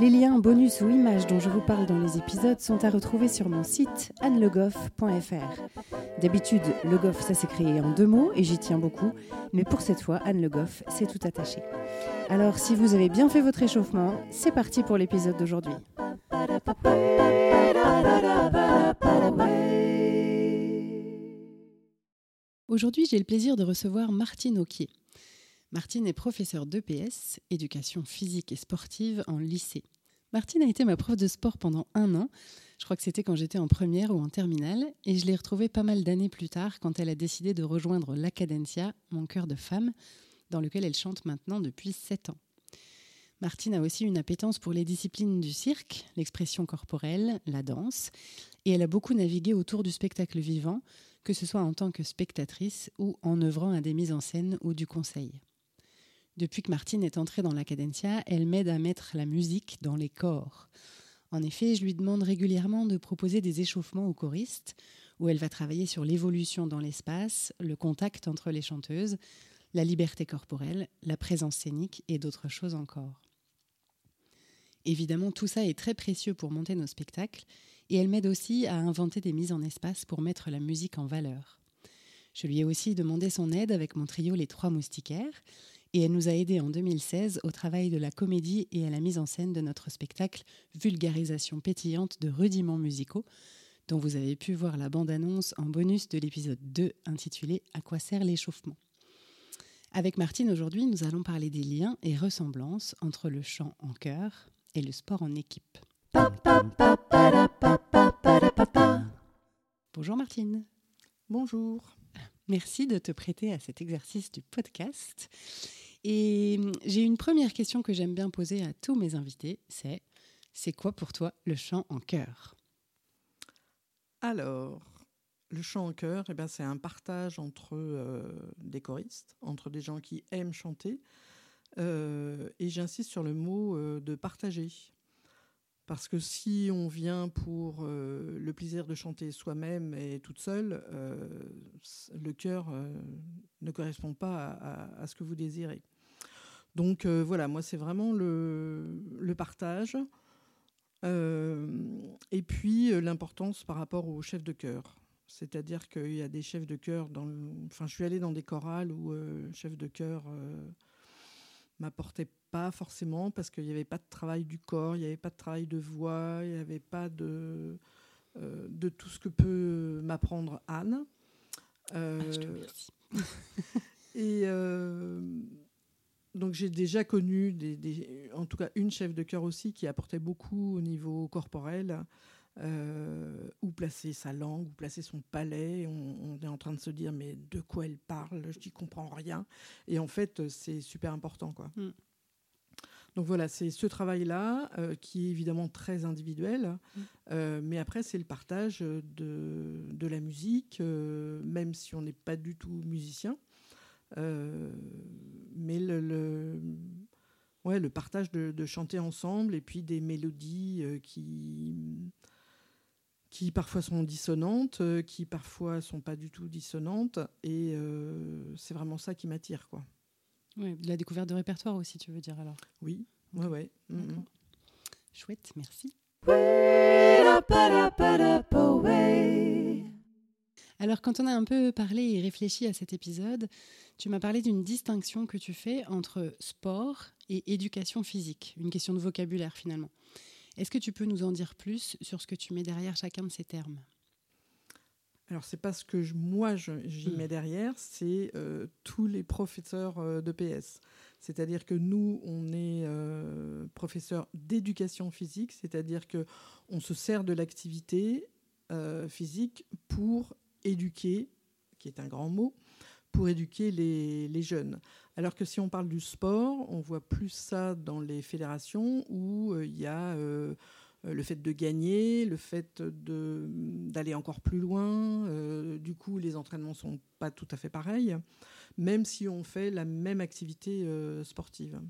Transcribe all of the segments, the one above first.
Les liens, bonus ou images dont je vous parle dans les épisodes sont à retrouver sur mon site annelegoff.fr. D'habitude, Le Goff, ça s'est créé en deux mots et j'y tiens beaucoup, mais pour cette fois, Anne Le Goff, c'est tout attaché. Alors, si vous avez bien fait votre échauffement, c'est parti pour l'épisode d'aujourd'hui. Aujourd'hui, j'ai le plaisir de recevoir Martine Auquier. Martine est professeure d'EPS, éducation physique et sportive, en lycée. Martine a été ma prof de sport pendant un an. Je crois que c'était quand j'étais en première ou en terminale. Et je l'ai retrouvée pas mal d'années plus tard quand elle a décidé de rejoindre l'Acadencia, mon cœur de femme, dans lequel elle chante maintenant depuis sept ans. Martine a aussi une appétence pour les disciplines du cirque, l'expression corporelle, la danse, et elle a beaucoup navigué autour du spectacle vivant, que ce soit en tant que spectatrice ou en œuvrant à des mises en scène ou du conseil. Depuis que Martine est entrée dans l'Acadencia, elle m'aide à mettre la musique dans les corps. En effet, je lui demande régulièrement de proposer des échauffements aux choristes, où elle va travailler sur l'évolution dans l'espace, le contact entre les chanteuses, la liberté corporelle, la présence scénique et d'autres choses encore. Évidemment, tout ça est très précieux pour monter nos spectacles, et elle m'aide aussi à inventer des mises en espace pour mettre la musique en valeur. Je lui ai aussi demandé son aide avec mon trio Les Trois Moustiquaires, et elle nous a aidés en 2016 au travail de la comédie et à la mise en scène de notre spectacle Vulgarisation pétillante de rudiments musicaux, dont vous avez pu voir la bande-annonce en bonus de l'épisode 2 intitulé À quoi sert l'échauffement? Avec Martine aujourd'hui, nous allons parler des liens et ressemblances entre le chant en chœur et le sport en équipe. Bonjour Martine. Bonjour. Merci de te prêter à cet exercice du podcast. Et hum, j'ai une première question que j'aime bien poser à tous mes invités, c'est c'est quoi pour toi le chant en chœur? Alors, le chant en chœur, eh c'est un partage entre euh, des choristes, entre des gens qui aiment chanter. Euh, et j'insiste sur le mot euh, de partager. Parce que si on vient pour le plaisir de chanter soi-même et toute seule, le euh, ne correspond pas à, ce que vous désirez. Donc voilà, moi c'est vraiment le, le partage. et puis l'importance par rapport au chef de chœur. C'est-à-dire qu'il y a des chefs de chœur dans Enfin, je suis allée dans des chorales où le chef de chœur m'apportait pas forcément parce qu'il n'y avait pas de travail du corps, il n'y avait pas de travail de voix, il n'y avait pas de, euh, de tout ce que peut m'apprendre Anne. Euh, ah, et euh, donc j'ai déjà connu, des, en tout cas une chef de chœur aussi qui apportait beaucoup au niveau corporel. où placer sa langue, où placer son palais. On, est en train de se dire mais de quoi elle parle? Je n'y comprends rien. Et en fait, c'est super important. quoi. Mm. Donc voilà, c'est ce travail-là euh, qui est évidemment très individuel, mmh. euh, mais après c'est le partage de, de la musique, euh, même si on n'est pas du tout musicien. Mais le, le, ouais, le partage de, de, chanter ensemble et puis des mélodies qui, qui parfois sont dissonantes, qui parfois sont pas du tout dissonantes, et c'est vraiment ça qui m'attire, quoi. Oui, la découverte de répertoire aussi, tu veux dire alors Oui, ouais, ouais. Mm, mm. Chouette, merci. Alors, quand on a un peu parlé et réfléchi à cet épisode, tu m'as parlé d'une distinction que tu fais entre sport et éducation physique, une question de vocabulaire finalement. Est-ce que tu peux nous en dire plus sur ce que tu mets derrière chacun de ces termes? Alors, c'est pas ce que moi j'y hmm. mets derrière, c'est euh, tous les professeurs euh, de PS. C'est-à-dire que nous, on est euh, professeurs d'éducation physique, c'est-à-dire que on se sert de l'activité physique pour éduquer, qui est un grand mot, pour éduquer les, jeunes. Alors que si on parle du sport, on voit plus ça dans les fédérations où il y a euh, le fait de gagner, le fait d'aller encore plus loin. Euh, du coup, les entraînements sont pas tout à fait pareils, même si on fait la même activité euh, sportive.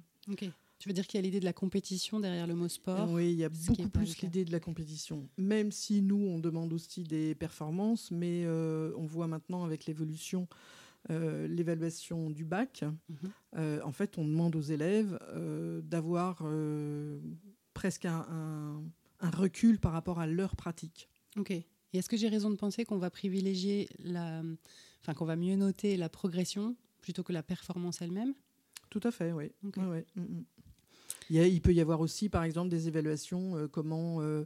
Tu veux dire qu'il y a l'idée de la compétition derrière le mot sport Oui, il y a beaucoup plus l'idée de la compétition. Même si nous, on demande aussi des performances, mais euh, on voit maintenant avec l'évolution, euh, l'évaluation du bac, mhm. euh, en fait, on demande aux élèves d'avoir presque un, recul par rapport à leur pratique. Ok. Et est-ce que j'ai raison de penser qu'on va privilégier la, enfin qu'on va mieux noter la progression plutôt que la performance elle-même? Tout à fait, oui. Mm, mm. Il, peut y avoir aussi, par exemple, des évaluations, euh, comment, euh,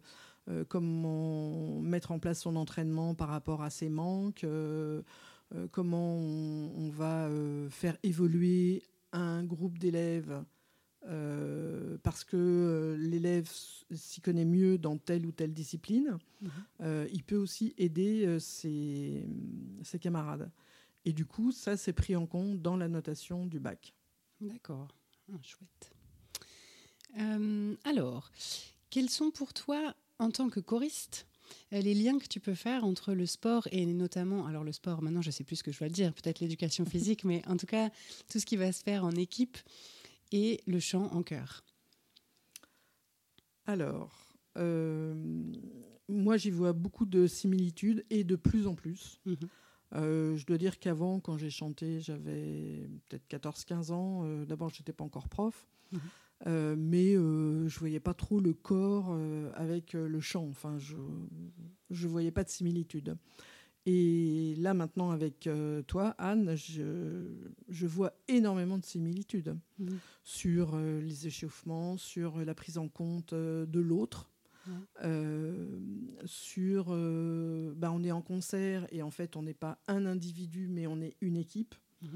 euh, comment mettre en place son entraînement par rapport à ses manques, comment on, va faire évoluer un groupe d'élèves parce que l'élève s'y connaît mieux dans telle ou telle discipline. Mhm. il peut aussi aider ses, ses, camarades. Et du coup, ça, c'est pris en compte dans la notation du bac. D'accord, ah, chouette. Euh, alors, quels sont pour toi, en tant que choriste, euh, les liens que tu peux faire entre le sport et notamment, alors le sport, maintenant je sais plus ce que je dois dire, peut-être l'éducation physique, mais en tout cas tout ce qui va se faire en équipe et le chant en chœur? Alors, euh, moi j'y vois beaucoup de similitudes et de plus en plus. Mhm. je dois dire qu'avant, quand j'ai chanté, j'avais peut-être 14-15 ans. D'abord, je n'étais pas encore prof. Mhm. Euh, mais euh, je voyais pas trop le corps euh, avec le chant. Enfin, je ne voyais pas de similitude. Et là, maintenant, avec toi, Anne, je, je, vois énormément de similitudes mmh. sur les échauffements, sur la prise en compte de l'autre. sur bah, on est en concert et en fait on n'est pas un individu mais on est une équipe mmh.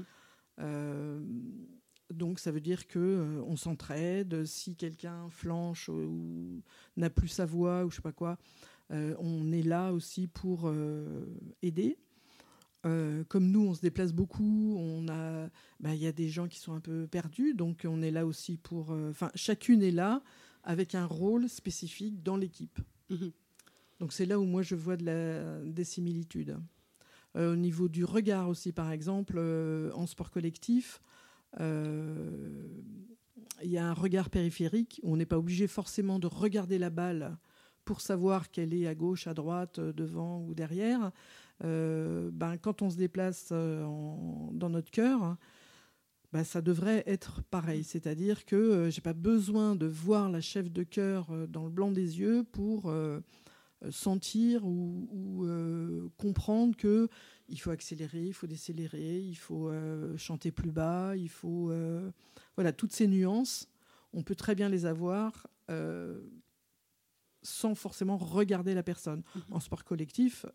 Donc ça veut dire que euh, on s'entraide. Si quelqu'un flanche ou, n'a plus sa voix ou je sais pas quoi, euh, on est là aussi pour euh, aider. comme nous, on se déplace beaucoup, on a, bah, il y a des gens qui sont un peu perdus, donc on est là aussi pour. Enfin, chacune est là avec un rôle spécifique dans l'équipe. Mhm. Donc c'est là où moi je vois de la, des similitudes. au niveau du regard aussi, par exemple, en sport collectif, euh, il y a un regard périphérique on n'est pas obligé forcément de regarder la balle pour savoir qu'elle est à gauche, à droite, devant ou derrière. Euh, ben, quand on se déplace euh, dans notre cœur, ben, ça devrait être pareil. C'est-à-dire que je j'ai pas besoin de voir la chef de cœur dans le blanc des yeux pour sentir ou, ou comprendre que il faut accélérer, il faut décélérer, il faut euh, chanter plus bas, il faut... Euh, voilà, toutes ces nuances, on peut très bien les avoir euh, sans forcément regarder la personne. Mhm. En sport collectif,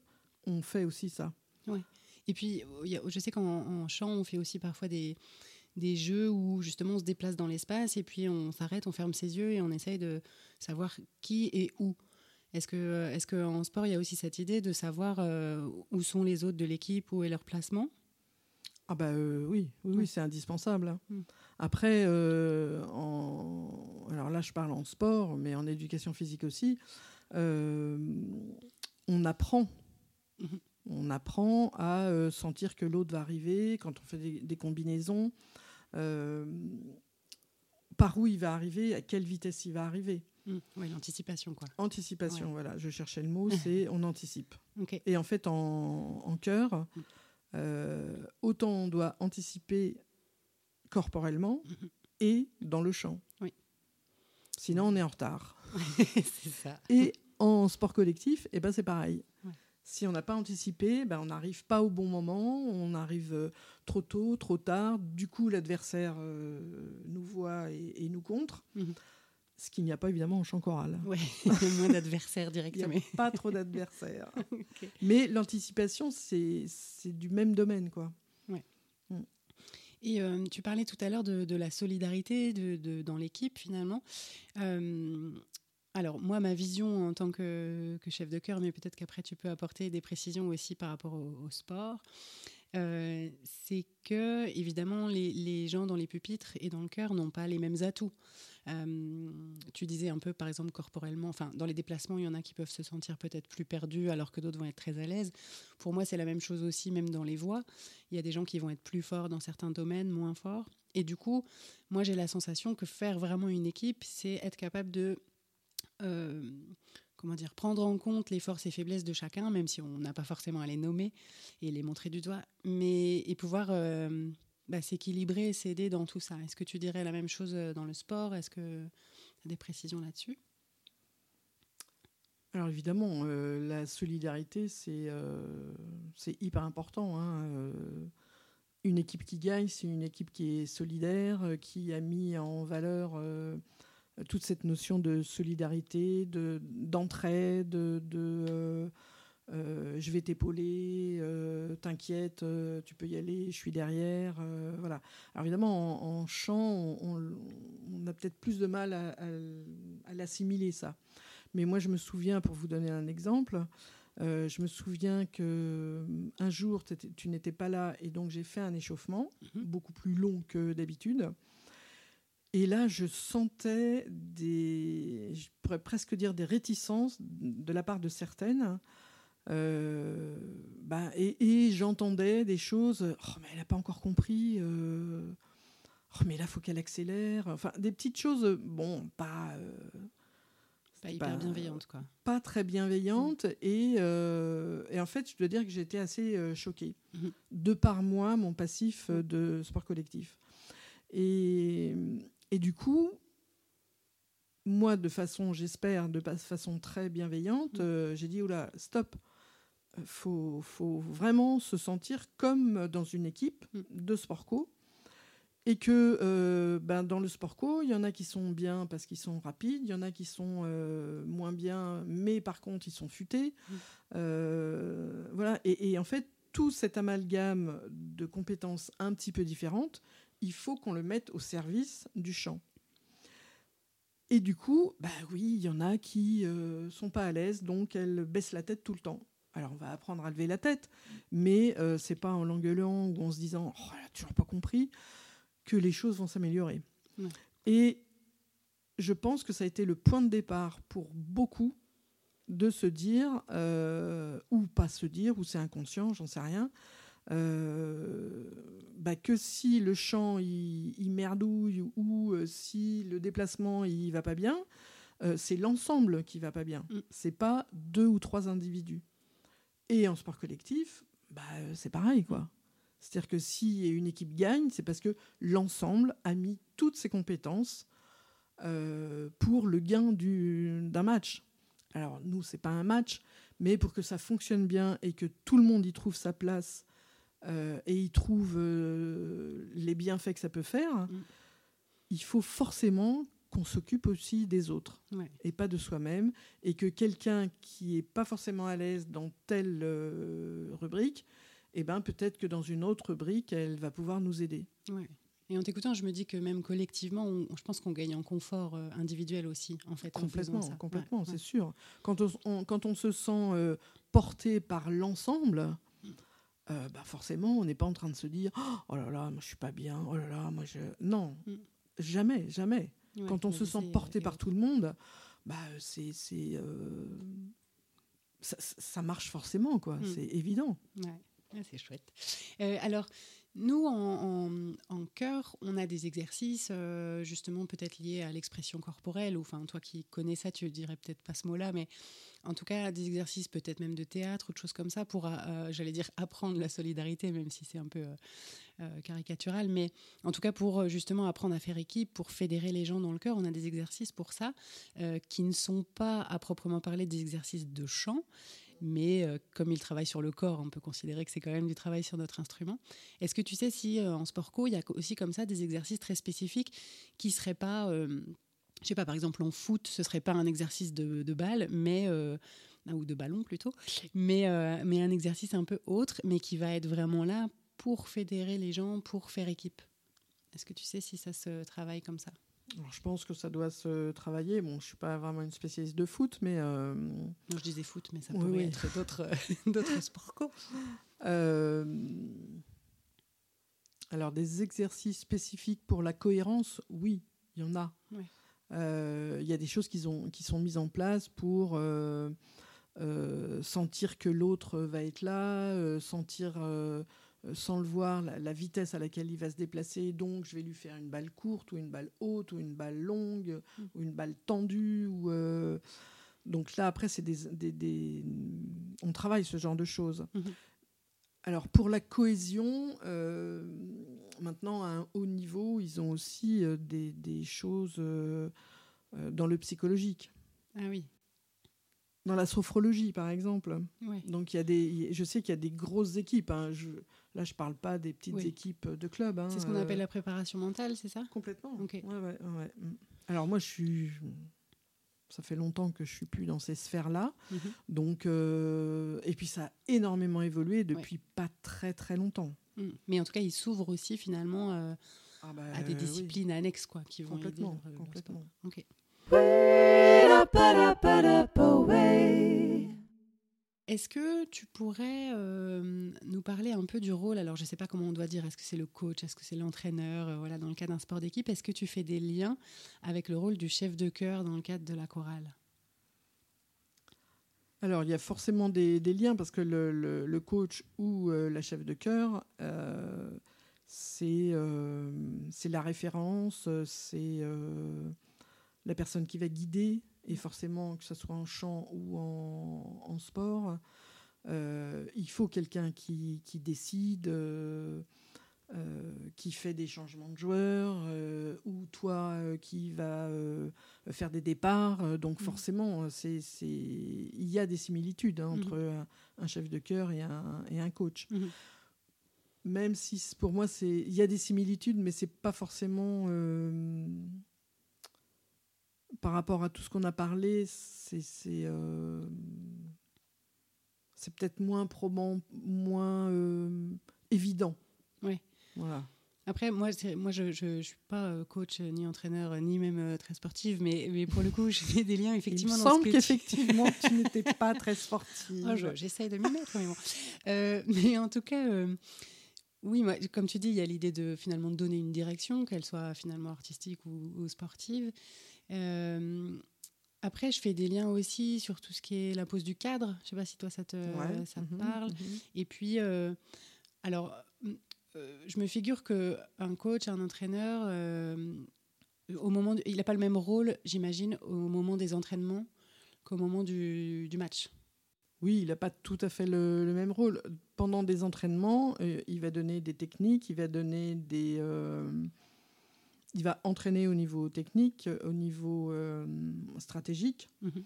on fait aussi ça. Ouais. Et puis, je sais qu'en chant, on fait aussi parfois des, des jeux où justement on se déplace dans l'espace et puis on s'arrête, on ferme ses yeux et on essaye de savoir qui et où. Est-ce que, est-ce qu'en sport, il y a aussi cette idée de savoir euh, où sont les autres de l'équipe, où est leur placement? Ah bah euh, oui, oui, c'est indispensable. Hein. Hmm. Après, euh, en... alors là, je parle en sport, mais en éducation physique aussi, on apprend. Mhm. On apprend à sentir que l'autre va arriver quand on fait des, des combinaisons. par où il va arriver, à quelle vitesse il va arriver. Mmh. oui, l'anticipation, quoi. Anticipation, voilà. Je cherchais le mot, c'est on anticipe. Et en fait, en, en chœur, mmh. euh, autant on doit anticiper corporellement mmh. et dans le chant. Oui. Sinon, on est en retard. c'est ça. Et en sport collectif, eh ben, c'est pareil. Si on n'a pas anticipé, ben, on n'arrive pas au bon moment, on arrive euh, trop tôt, trop tard. Du coup, l'adversaire euh, nous voit et, et nous contre ce qu'il n'y a pas évidemment en chant choral. Oui, il y a moins d'adversaires directement. Il n'y a pas trop d'adversaires. Mais l'anticipation, c'est du même domaine. quoi. Ouais. Mm. Et euh, tu parlais tout à l'heure de, la solidarité de, dans l'équipe, finalement. Euh, alors, moi, ma vision en tant que, chef de chœur, mais peut-être qu'après tu peux apporter des précisions aussi par rapport au, sport. Euh, c'est que, évidemment, les, gens dans les pupitres et dans le cœur n'ont pas les mêmes atouts. Euh, tu disais un peu, par exemple, corporellement, enfin, dans les déplacements, il y en a qui peuvent se sentir peut-être plus perdus alors que d'autres vont être très à l'aise. Pour moi, c'est la même chose aussi, même dans les voix. Il y a des gens qui vont être plus forts dans certains domaines, moins forts. Et du coup, moi, j'ai la sensation que faire vraiment une équipe, c'est être capable de euh, comment dire, prendre en compte les forces et faiblesses de chacun, même si on n'a pas forcément à les nommer et les montrer du doigt, mais et pouvoir euh, bah, s'équilibrer, s'aider dans tout ça. Est-ce que tu dirais la même chose euh, dans le sport? Est-ce que tu as des précisions là-dessus? Alors évidemment, la solidarité, c'est c'est hyper important. Hein, une équipe qui gagne, c'est une équipe qui est solidaire, qui a mis en valeur toute cette notion de solidarité, de, d'entraide, de, euh, euh, je vais t'épauler, euh, t'inquiète, tu peux y aller, je suis derrière. voilà. Alors évidemment, en, chant, on, a peut-être plus de mal à, l'assimiler, ça. Mais moi, je me souviens, pour vous donner un exemple, je me souviens que un jour, tu n'étais pas là et donc j'ai fait un échauffement mm-hmm. beaucoup plus long que d'habitude. Et là, je sentais des, je pourrais presque dire des réticences de la part de certaines. Euh, bah, et, j'entendais des choses. Oh, mais elle n'a pas encore compris. Euh, oh, mais là, faut qu'elle accélère. Enfin, des petites choses. Bon, pas. Euh, pas hyper bienveillantes, quoi. Pas très bienveillantes. Et, et, en fait, je dois dire que j'étais assez choquée. Mhm. De par moi, mon passif de sport collectif. Et, et du coup, moi, de façon, j'espère, de façon très bienveillante, mm. euh, j'ai dit, oula, stop. Il faut, faut, vraiment se sentir comme dans une équipe mm. de sport co. Et que euh, ben, dans le sport co, il y en a qui sont bien parce qu'ils sont rapides, il y en a qui sont euh, moins bien, mais par contre, ils sont futés. Mm. voilà. Et, et, en fait, tout cet amalgame de compétences un petit peu différentes, il faut qu'on le mette au service du chant. Et du coup, bah oui, il y en a qui euh, sont pas à l'aise, donc elles baissent la tête tout le temps. Alors on va apprendre à lever la tête, mais euh, c'est pas en l'engueulant ou en se disant oh, elle a toujours pas compris que les choses vont s'améliorer. Et je pense que ça a été le point de départ pour beaucoup de se dire, euh, ou pas se dire, ou c'est inconscient, j'en sais rien, euh, bah, que si le chant il, merdouille ou euh, si le déplacement il va pas bien, euh, c'est l'ensemble qui va pas bien. Mm. C'est pas deux ou trois individus. Et en sport collectif, bah, c'est pareil quoi. C'est-à-dire que si une équipe gagne, c'est parce que l'ensemble a mis toutes ses compétences pour le gain d'un match. Alors nous, c'est pas un match, mais pour que ça fonctionne bien et que tout le monde y trouve sa place euh, et il trouve euh, les bienfaits que ça peut faire, mm. il faut forcément qu'on s'occupe aussi des autres et pas de soi-même, et que quelqu'un qui est pas forcément à l'aise dans telle euh, rubrique, eh ben peut-être que dans une autre rubrique, elle va pouvoir nous aider. Et en t'écoutant, je me dis que même collectivement, je pense qu'on gagne en confort individuel aussi, en fait. Complètement, complètement, c'est sûr. Quand on, quand on se sent porté par l'ensemble, euh, bah forcément, on n'est pas en train de se dire Oh là là, moi je suis pas bien, oh là là, moi je. Non, mm. jamais, jamais. Quand on se sent porté par tout le monde, bah, c'est. Euh, ça, ça, marche forcément, quoi. Mm. C'est évident. Ouais. c'est chouette. Euh, alors, nous, en, en, chœur, on a des exercices justement peut-être liés à l'expression corporelle, ou enfin toi qui connais ça, tu dirais peut-être pas ce mot-là, mais en tout cas des exercices peut-être même de théâtre ou de choses comme ça pour, euh, euh, j'allais dire, apprendre la solidarité, même si c'est un peu euh, caricatural, mais en tout cas pour justement apprendre à faire équipe, pour fédérer les gens dans le cœur, on a des exercices pour ça qui ne sont pas à proprement parler des exercices de chant, mais comme ils travaillent sur le corps, on peut considérer que c'est quand même du travail sur notre instrument. Est-ce que tu sais si en sport co, il y a aussi comme ça des exercices très spécifiques qui seraient pas je sais pas, par exemple en foot, ce serait pas un exercice de, de balle, mais euh, ou de ballon plutôt, mais, euh, mais un exercice un peu autre, mais qui va être vraiment là pour fédérer les gens, pour faire équipe. Est-ce que tu sais si ça se travaille comme ça? Je pense que ça doit se travailler. Bon, je suis pas vraiment une spécialiste de foot, mais. Euh... Non, je disais foot, mais ça pourrait être d'autres, d'autres sports. Euh, alors, des exercices spécifiques pour la cohérence, oui, il y en a. Ouais. Euh, Il y a des choses qui, ont, qui sont mises en place pour euh, euh, sentir que l'autre va être là, euh, sentir euh, sans le voir la, la vitesse à laquelle il va se déplacer. Donc, je vais lui faire une balle courte ou une balle haute ou une balle longue Mm. ou une balle tendue. Ou, euh, donc là, après, c'est des, des- des- on travaille ce genre de choses. Mhm. Alors pour la cohésion, euh, maintenant à un haut niveau, ils ont aussi euh, des, des choses euh, euh, dans le psychologique, Ah oui. dans la sophrologie par exemple. Ouais. Donc il y a des, je sais qu'il y a des grosses équipes. hein. Je, là, je parle pas des petites Oui. équipes de club. hein, C'est ce qu'on euh, appelle la préparation mentale, c'est ça? Complètement. Ok. Ouais, ouais, ouais. Mm. Alors moi, je suis, ça fait longtemps que je suis plus dans ces sphères-là. Mhm. Donc euh, et puis ça a énormément évolué depuis pas très très longtemps. Mm. Mais en tout cas, il s'ouvre aussi finalement euh, Ah bah, à des oui. disciplines annexes quoi, qui vont aider Complètement. Ok. Est-ce que tu pourrais euh, nous parler un peu du rôle? Alors, je ne sais pas comment on doit dire. Est-ce que c'est le coach? Est-ce que c'est l'entraîneur? Euh, Voilà, dans le cas d'un sport d'équipe, est-ce que tu fais des liens avec le rôle du chef de chœur dans le cadre de la chorale? Alors, il y a forcément des, liens parce que le, coach ou euh, la chef de chœur, euh, c'est euh, la référence, euh, c'est la personne qui va guider, et forcément, que ce soit en chant ou en, sport, il faut quelqu'un qui décide. Euh, qui fait des changements de joueurs, euh, ou toi euh, qui va faire des départs. Donc Mhm. forcément, c'est, il y a des similitudes hein, Mhm. entre un, un chef de chœur et un, et un coach. Mhm. Même si pour moi, c'est... il y a des similitudes, mais c'est pas forcément... Par rapport à tout ce qu'on a parlé, c'est, c'est, peut-être moins probant, moins évident. Ouais. Voilà. Après, moi, moi je ne suis pas euh, coach, euh, ni entraîneur, euh, ni même très sportive, mais, mais pour le coup, je fais des liens effectivement Il me dans semble qu'effectivement, tu n'étais pas très sportive. Oh, je- J'essaye de m'y mettre, mais bon. Euh, mais en tout cas, euh, oui, moi, comme tu dis, il y a l'idée de finalement donner une direction, qu'elle soit finalement artistique ou, ou sportive. Euh, après, je fais des liens aussi sur tout ce qui est la pose du cadre. Je sais pas si toi ça te, Ouais. ça te Mhm, parle. mhm. Et puis, alors, je me figure que un coach, un entraîneur, euh, au moment, de- il n'a pas le même rôle, j'imagine, au moment des entraînements qu'au moment du, du match. Oui, il n'a pas tout à fait le, le même rôle. Pendant des entraînements, euh, il va donner des techniques, il va donner des. euh, il va entraîner au niveau technique, euh, au niveau euh, stratégique, Mhm.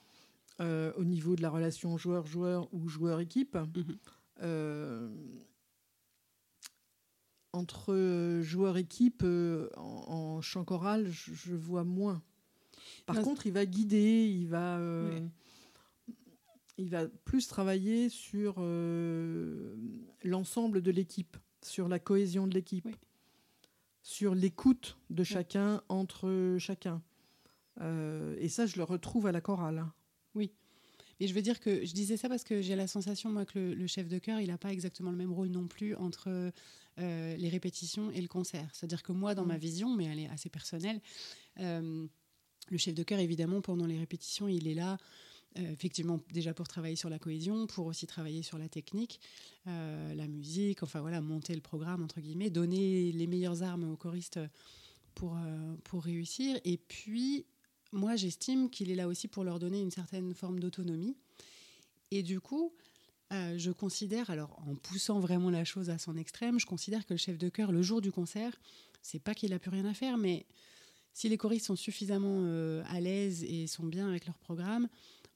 euh, au niveau de la relation joueur-joueur ou joueur-équipe. Mhm. Euh, entre euh, joueur-équipe, euh, en, en chant choral, je, je vois moins. Par Non, contre, il va guider, il va, euh, Ouais. il va plus travailler sur euh, l'ensemble de l'équipe, sur la cohésion de l'équipe, Oui. sur l'écoute de chacun entre chacun. Euh, et ça, je le retrouve à la chorale. Et je veux dire que je disais ça parce que j'ai la sensation, moi, que le, le chef de chœur, il n'a pas exactement le même rôle non plus entre euh, les répétitions et le concert. C'est-à-dire que moi, dans Mm. ma vision, mais elle est assez personnelle, euh, le chef de chœur, évidemment, pendant les répétitions, il est là. euh, effectivement, déjà pour travailler sur la cohésion, pour aussi travailler sur la technique, la musique, enfin voilà, monter le programme, entre guillemets, donner les meilleures armes aux choristes pour, euh, pour réussir. Et puis, moi, j'estime qu'il est là aussi pour leur donner une certaine forme d'autonomie. Et du coup, euh, je considère, alors en poussant vraiment la chose à son extrême, je considère que le chef de chœur, le jour du concert, c'est pas qu'il a plus rien à faire, mais si les choristes sont suffisamment euh, à l'aise et sont bien avec leur programme,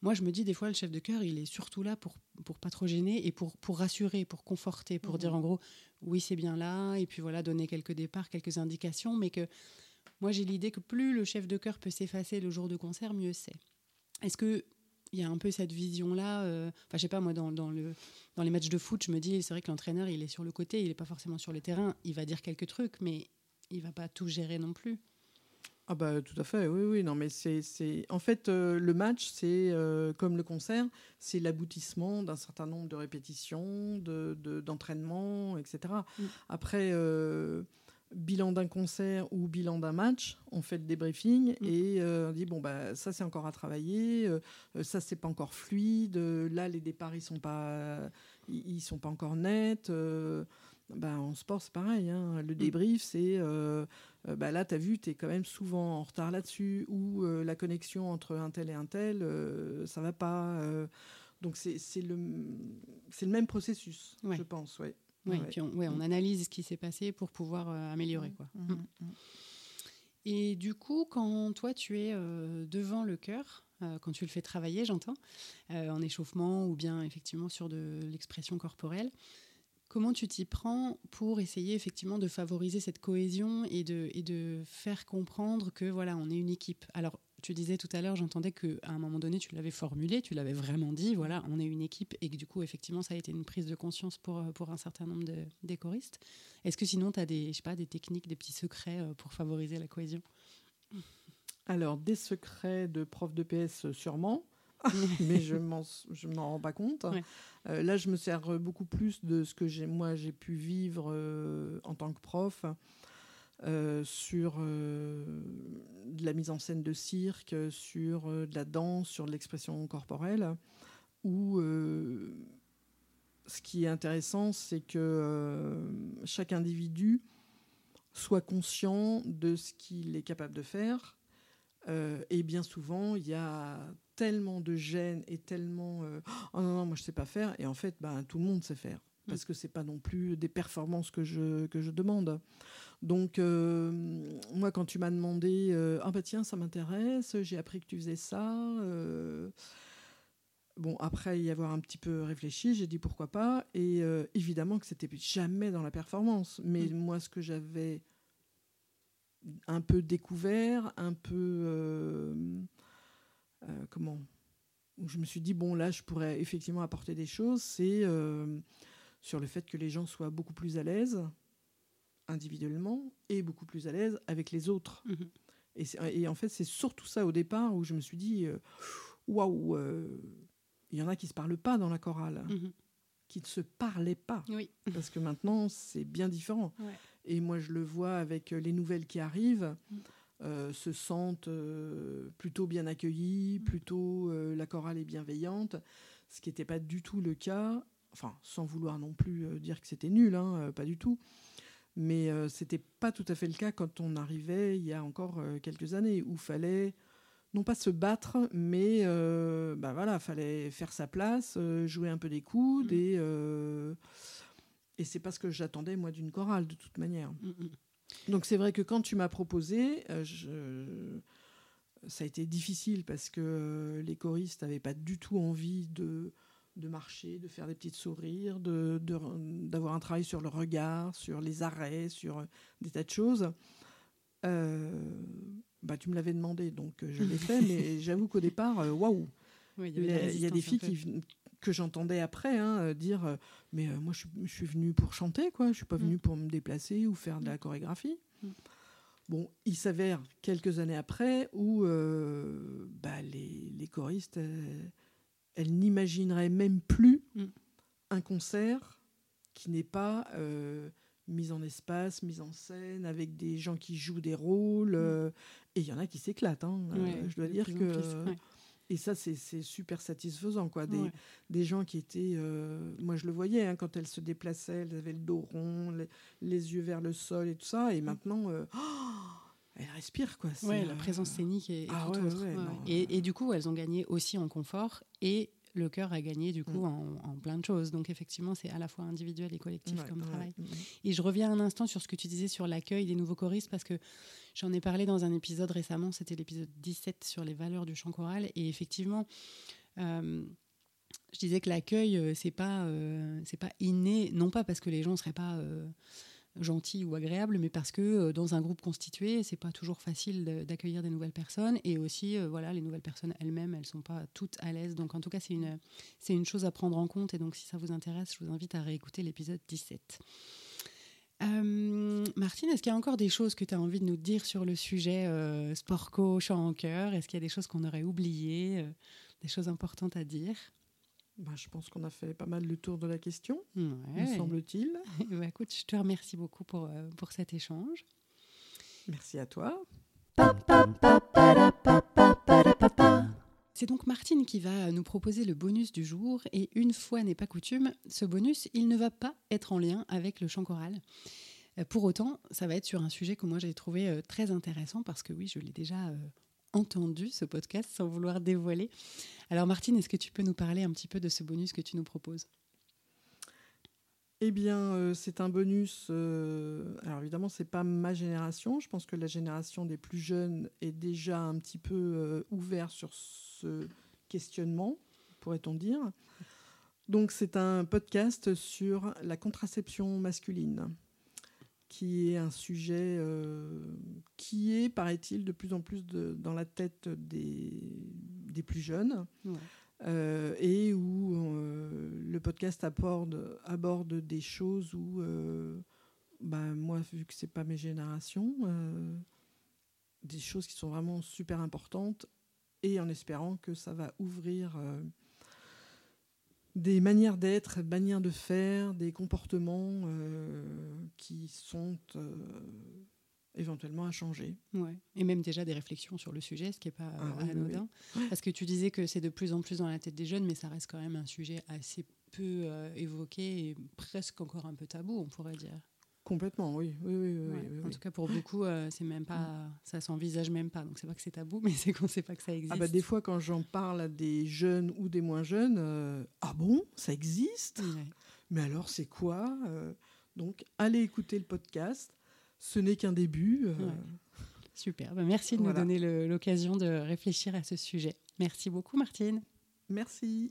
moi je me dis des fois le chef de chœur, il est surtout là pour pour pas trop gêner et pour pour rassurer, pour conforter, pour Mhm. dire en gros oui c'est bien là et puis voilà donner quelques départs, quelques indications, mais que moi j'ai l'idée que plus le chef de chœur peut s'effacer le jour de concert, mieux c'est. Est-ce que il y a un peu cette vision-là. euh, Enfin, je sais pas, moi, dans, dans, le, dans les matchs de foot, je me dis, c'est vrai que l'entraîneur, il est sur le côté, il n'est pas forcément sur le terrain. Il va dire quelques trucs, mais il va pas tout gérer non plus. Ah bah tout à fait, oui, oui. Non, mais c'est, en fait euh, le match, c'est euh, comme le concert, c'est l'aboutissement d'un certain nombre de répétitions, de, d'entraînements, etc. Mm. Après bilan d'un concert ou bilan d'un match, on fait le débriefing mm. et on dit bon bah ça c'est encore à travailler, ça c'est pas encore fluide, là les départs ils sont pas, ils, sont pas encore nets. Bah, en sport, c'est pareil. Hein. Le mm. débrief, c'est euh, euh, bah, là, tu as vu, tu es quand même souvent en retard là-dessus, ou euh, la connexion entre un tel et un tel, ça va pas. donc, c'est le, le même processus, je pense. Ouais. Ouais, Puis on, on, analyse ce qui s'est passé pour pouvoir améliorer. Quoi. Mm. Mm. Et du coup, quand toi, tu es devant le cœur, quand tu le fais travailler, j'entends, en échauffement ou bien effectivement sur de l'expression corporelle, Comment tu t'y prends pour essayer effectivement de favoriser cette cohésion et de, et de faire comprendre que voilà, on est une équipe? Alors, tu disais tout à l'heure, j'entendais qu'à un moment donné, tu l'avais formulé, tu l'avais vraiment dit, voilà, on est une équipe et que du coup, effectivement, ça a été une prise de conscience pour, pour un certain nombre de, des choristes. Est-ce que sinon, tu as des, je sais pas, des techniques, des petits secrets euh, pour favoriser la cohésion? Alors, des secrets de prof de PS, sûrement. mais je m'en je m'en rends pas compte. Euh, là, je me sers beaucoup plus de ce que j'ai moi j'ai pu vivre euh, en tant que prof euh, sur de la mise en scène de cirque, sur de la danse, sur l'expression corporelle. Où ce qui est intéressant, c'est que chaque individu soit conscient de ce qu'il est capable de faire. et bien souvent, il y a tellement de gêne et tellement euh, oh non non moi je sais pas faire et en fait ben tout le monde sait faire. Parce que c'est pas non plus des performances que je que je demande. Donc euh, moi quand tu m'as demandé euh, ah bah tiens ça m'intéresse j'ai appris que tu faisais ça bon après y avoir un petit peu réfléchi j'ai dit pourquoi pas et évidemment que c'était jamais dans la performance. Mais mm. moi ce que j'avais un peu découvert un peu euh, comment je me suis dit bon là je pourrais effectivement apporter des choses c'est euh, sur le fait que les gens soient beaucoup plus à l'aise individuellement et beaucoup plus à l'aise avec les autres mhm. et, et, en fait c'est surtout ça au départ où je me suis dit euh, waouh il y en a qui se parlent pas dans la chorale mhm. qui ne se parlaient pas oui. parce que maintenant c'est bien différent et moi je le vois avec les nouvelles qui arrivent mhm. Euh, se sentent euh, plutôt bien accueillis, plutôt euh, la chorale est bienveillante, ce qui n'était pas du tout le cas, enfin sans vouloir non plus dire que c'était nul, hein, pas du tout, mais c'était pas tout à fait le cas quand on arrivait il y a encore quelques années, où fallait non pas se battre, mais bah voilà, fallait faire sa place, jouer un peu des coudes, mmh. et, et c'est pas ce que j'attendais moi d'une chorale de toute manière. Mmh, mmh. Donc c'est vrai que quand tu m'as proposé, euh, ça a été difficile parce que les choristes n'avaient pas du tout envie de, de marcher, de faire des petites sourires, d'avoir de, un travail sur le regard, sur les arrêts, sur des tas de choses. Euh, bah, tu me l'avais demandé, donc je l'ai fait, mais j'avoue qu'au départ, euh, waouh! il y, a des filles qui, que j'entendais après hein, euh, dire euh, mais euh, moi je, suis venue pour chanter quoi je suis pas venue mm. pour me déplacer ou faire de la mm. chorégraphie mm. bon il s'avère quelques années après où bah, les, les, choristes elles, n'imagineraient même plus un concert qui n'est pas mise en espace, mise en scène, avec des gens qui jouent des rôles. et il y en a qui s'éclatent. Hein, je dois dire que et ça, c'est super satisfaisant, quoi. Des, des gens qui étaient... Euh, moi, je le voyais, hein, quand elles se déplaçaient, elles avaient le dos rond, les, yeux vers le sol et tout ça. Et mm. maintenant... Euh, oh, elles respirent, quoi. Ouais, la présence scénique est, ah tout autre. Et, et, du coup, elles ont gagné aussi en confort et le cœur a gagné du coup mm. en, plein de choses. Donc effectivement, c'est à la fois individuel et collectif comme travail. Et je reviens un instant sur ce que tu disais sur l'accueil des nouveaux choristes parce que J'en ai parlé dans un épisode récemment, c'était l'épisode 17 sur les valeurs du chant choral. Et effectivement, euh, je disais que l'accueil, euh, c'est pas, euh, c'est pas inné, non pas parce que les gens ne seraient pas gentils ou agréables, mais parce que dans un groupe constitué, c'est pas toujours facile d'accueillir des nouvelles personnes. Et aussi, voilà, les nouvelles personnes elles-mêmes, elles sont pas toutes à l'aise. Donc en tout cas, c'est une, c'est une chose à prendre en compte. Et donc si ça vous intéresse, je vous invite à réécouter l'épisode 17. Martine, est-ce qu'il y a encore des choses que tu as envie de nous dire sur le sujet sport co, chant en cœur? Est-ce qu'il y a des choses qu'on aurait oubliées, des choses importantes à dire? Bah, je pense qu'on a fait pas mal le tour de la question, me semble-t-il. bah, écoute, je te remercie beaucoup pour, pour cet échange. Merci à toi. C'est donc Martine qui va nous proposer le bonus du jour et une fois n'est pas coutume, ce bonus, il ne va pas être en lien avec le chant choral. Euh, pour autant, ça va être sur un sujet que moi j'ai trouvé euh, très intéressant parce que oui, je l'ai déjà euh, entendu, ce podcast, sans vouloir dévoiler. Alors Martine, est-ce que tu peux nous parler un petit peu de ce bonus que tu nous proposes? Eh bien, c'est un bonus. alors évidemment, c'est pas ma génération. Je pense que la génération des plus jeunes est déjà un petit peu ouvert sur ce questionnement, pourrait-on dire. Donc, c'est un podcast sur la contraception masculine qui est un sujet euh, qui est, paraît-il, de plus en plus dans la tête des, des plus jeunes. Euh, et où euh, le podcast aborde, aborde des choses où, bah, moi, vu que c'est pas mes générations, des choses qui sont vraiment super importantes, et en espérant que ça va ouvrir des manières d'être, manières de faire, des comportements euh, qui sont euh, éventuellement à changer. Ouais. Et même déjà des réflexions sur le sujet, ce qui n'est pas ah anodin. Parce que tu disais que c'est de plus en plus dans la tête des jeunes, mais ça reste quand même un sujet assez peu euh, évoqué et presque encore un peu tabou, on pourrait dire. Complètement, oui. oui, oui, en tout cas, pour beaucoup, euh, c'est même pas, mm. ça s'envisage même pas. Donc, c'est pas que c'est tabou, mais c'est qu'on sait pas que ça existe. Ah bah, des fois, quand j'en parle à des jeunes ou des moins jeunes, euh, ah bon, ça existe? Mais alors, c'est quoi euh? Donc, allez écouter le podcast. Ce n'est qu'un début. Super. Bah, merci de nous donner l'occasion de réfléchir à ce sujet. Merci beaucoup, Martine. Merci.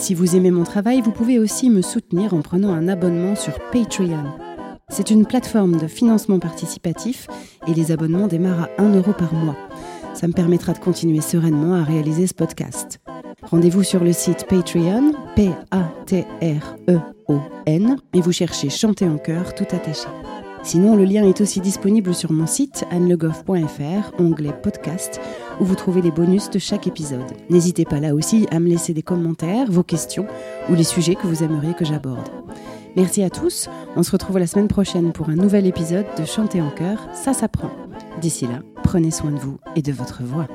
Si vous aimez mon travail, vous pouvez aussi me soutenir en prenant un abonnement sur Patreon. C'est une plateforme de financement participatif et les abonnements démarrent à 1 euro par mois. Ça me permettra de continuer sereinement à réaliser ce podcast. Rendez-vous sur le site Patreon, P-A-T-R-E-O-N, et vous cherchez Chanter en chœur tout attaché. Sinon, le lien est aussi disponible sur mon site annelegoff.fr, onglet podcast, où vous trouvez les bonus de chaque épisode. N'hésitez pas là aussi à me laisser des commentaires, vos questions ou les sujets que vous aimeriez que j'aborde. Merci à tous, on se retrouve la semaine prochaine pour un nouvel épisode de Chanter en chœur, ça s'apprend. D'ici là, prenez soin de vous et de votre voix.